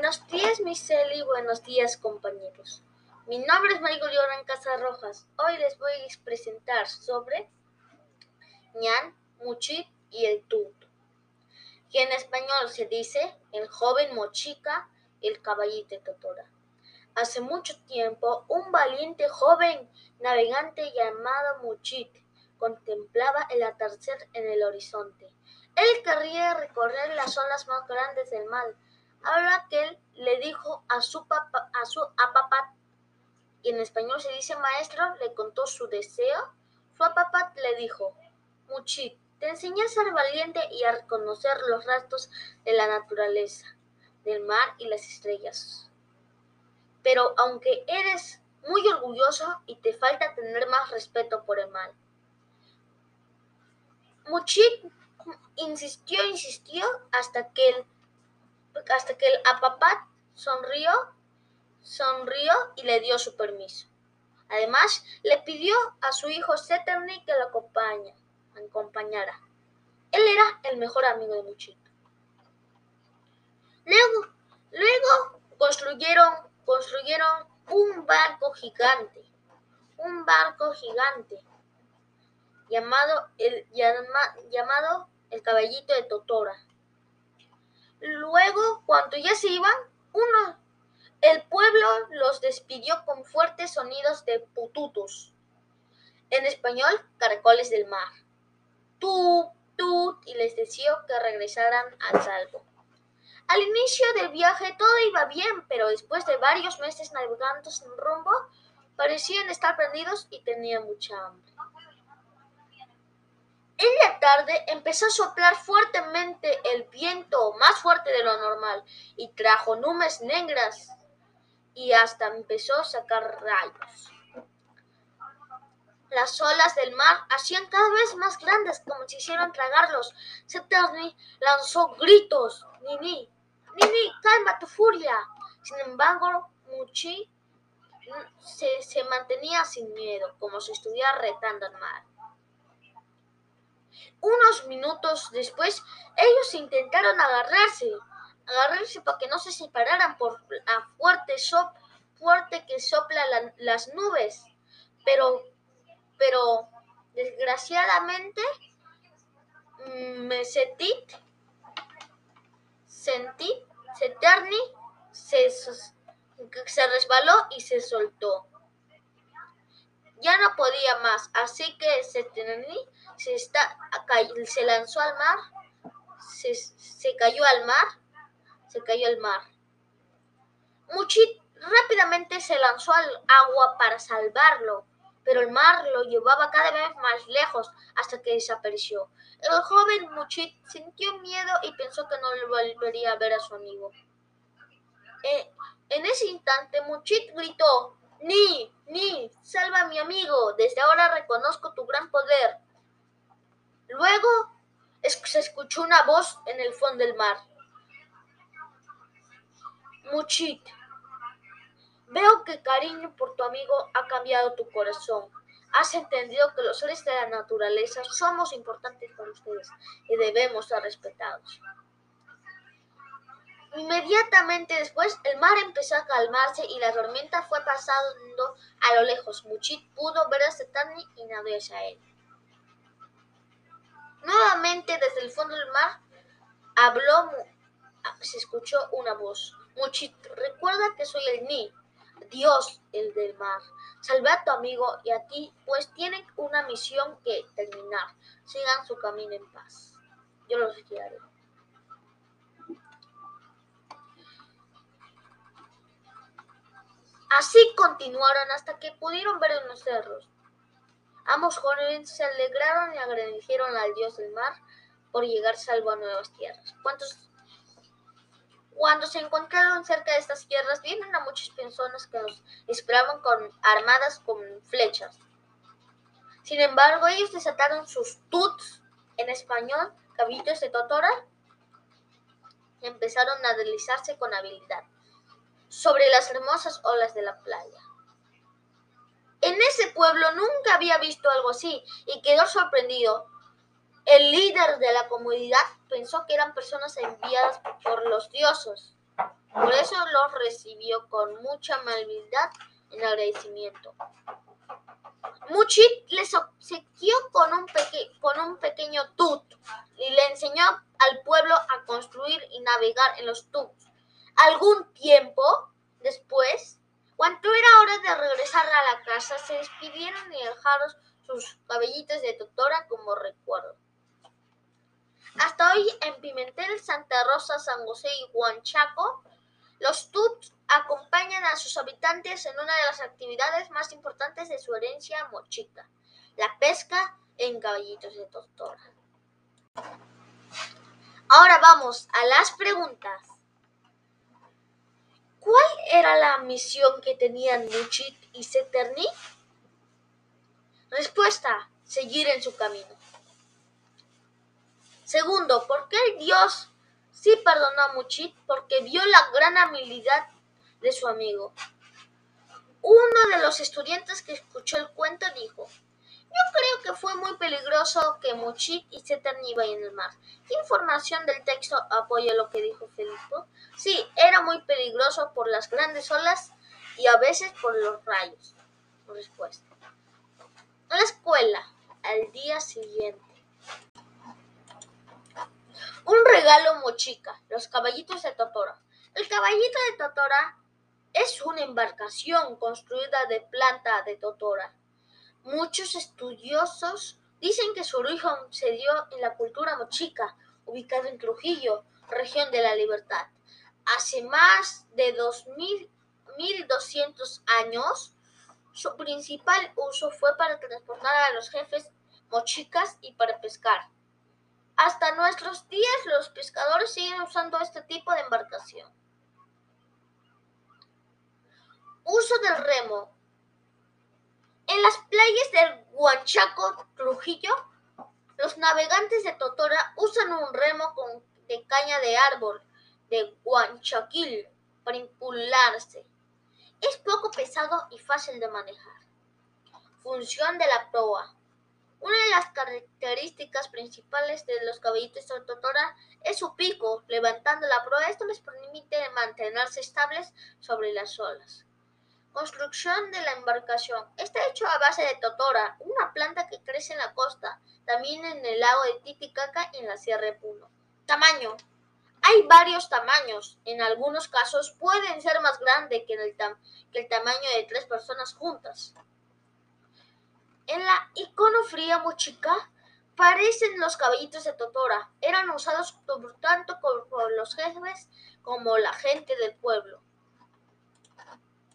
Buenos días, Miss Celi. Buenos días, compañeros. Mi nombre es Marico Lloran Rojas. Hoy les voy a presentar sobre ñan, muchit y el tut. Que en español se dice el joven mochica, el caballito de Totora. Hace mucho tiempo, un valiente joven navegante llamado Muchit contemplaba el atardecer en el horizonte. Él quería recorrer las olas más grandes del mar Que él le dijo a su papá, a su papá, y en español se dice maestro, le contó su deseo. Su papá le dijo, Muchi, te enseñé a ser valiente y a reconocer los rastros de la naturaleza, del mar y las estrellas. Pero aunque eres muy orgulloso y te falta tener más respeto por el mal. Muchit insistió, insistió hasta que el hasta que el apapá sonrió, sonrió y le dio su permiso. Además, le pidió a su hijo Seterni que lo acompañara. Él era el mejor amigo de Muchito. Luego, luego construyeron, construyeron un barco gigante, un barco gigante llamado el, llamado el caballito de Totora. Luego, cuando ya se iban, uno, el pueblo los despidió con fuertes sonidos de pututos. En español, caracoles del mar. Tut, tut, y les deseó que regresaran al salvo. Al inicio del viaje todo iba bien, pero después de varios meses navegando sin rumbo, parecían estar perdidos y tenían mucha hambre. En la tarde empezó a soplar fuertemente el viento, más fuerte de lo normal, y trajo nubes negras y hasta empezó a sacar rayos. Las olas del mar hacían cada vez más grandes como si hicieran tragarlos. Seterni lanzó gritos. Nini, Nini, calma tu furia. Sin embargo, Muchi se, se mantenía sin miedo, como si estuviera retando al mar. Unos minutos después, ellos intentaron agarrarse, agarrarse para que no se separaran por la fuerte, fuerte que sopla las nubes. Pero, pero, desgraciadamente, mm, me sentí, sentí, se resbaló y se soltó. Ya no podía más, así que se, está, se lanzó al mar, se, se cayó al mar, se cayó al mar. Muchit rápidamente se lanzó al agua para salvarlo, pero el mar lo llevaba cada vez más lejos hasta que desapareció. El joven Muchit sintió miedo y pensó que no volvería a ver a su amigo. Eh, en ese instante, Muchit gritó, Ni, Ni, salva a mi amigo, desde ahora reconozco tu gran poder. Luego se escuchó una voz en el fondo del mar. Muchit, veo que cariño por tu amigo ha cambiado tu corazón. Has entendido que los seres de la naturaleza somos importantes para ustedes y debemos ser respetados. Inmediatamente después, el mar empezó a calmarse y la tormenta fue pasando a lo lejos. Muchit pudo ver a Setani y nadó hacia él. Nuevamente desde el fondo del mar habló, se escuchó una voz. Muchito, recuerda que soy el Ni, Dios, el del mar. Salve a tu amigo y a ti, pues tienen una misión que terminar. Sigan su camino en paz. Yo los guiaré. Así continuaron hasta que pudieron ver unos cerros. Ambos jóvenes se alegraron y agradecieron al dios del mar por llegar salvo a nuevas tierras. Cuando se encontraron cerca de estas tierras, vieron a muchas personas que los esperaban con armadas con flechas. Sin embargo, ellos desataron sus tuts, en español, caballitos de totora, y empezaron a deslizarse con habilidad sobre las hermosas olas de la playa. En ese pueblo nunca había visto algo así y quedó sorprendido. El líder de la comunidad pensó que eran personas enviadas por los dioses. Por eso los recibió con mucha amabilidad en agradecimiento. Muchit les obsequió con un, con un pequeño tut y le enseñó al pueblo a construir y navegar en los tuts. Algún tiempo después, cuando era hora de regresar a la casa, se despidieron y dejaron sus cabellitos de doctora como recuerdo. Hasta hoy en Pimentel, Santa Rosa, San José y Huanchaco, los tuts acompañan a sus habitantes en una de las actividades más importantes de su herencia mochica, la pesca en caballitos de doctora. Ahora vamos a las preguntas. ¿Cuál era la misión que tenían Muchit y Seterni? Respuesta, seguir en su camino. Segundo, ¿por qué dios sí perdonó a Muchit? Porque vio la gran habilidad de su amigo. Uno de los estudiantes que escuchó el cuento dijo, yo creo que fue muy peligroso que Muchit y Seterni vayan al mar. ¿Qué información del texto apoya lo que dijo Felipe? Sí, era muy peligroso por las grandes olas y a veces por los rayos. Respuesta. En la escuela, al día siguiente. Un regalo mochica, los caballitos de Totora. El caballito de Totora es una embarcación construida de planta de Totora. Muchos estudiosos dicen que su origen se dio en la cultura mochica, ubicada en Trujillo, región de la Libertad. Hace más de 2.200 años, su principal uso fue para transportar a los jefes mochicas y para pescar. Hasta nuestros días los pescadores siguen usando este tipo de embarcación. Uso del remo. En las playas del Huanchaco, Trujillo, los navegantes de Totora usan un remo con, de caña de árbol de Huanchaquil para impulsarse. Es poco pesado y fácil de manejar. Función de la proa. Una de las características principales de los caballitos de Totora es su pico. Levantando la proa, esto les permite mantenerse estables sobre las olas. Construcción de la embarcación. Está hecho a base de totora, una planta que crece en la costa, también en el lago de Titicaca y en la Sierra de Puno. Tamaño. Hay varios tamaños. En algunos casos pueden ser más grandes que, el, tamaño de tres personas juntas. En la iconofría mochica parecen los caballitos de Totora. Eran usados tanto por los jefes como la gente del pueblo.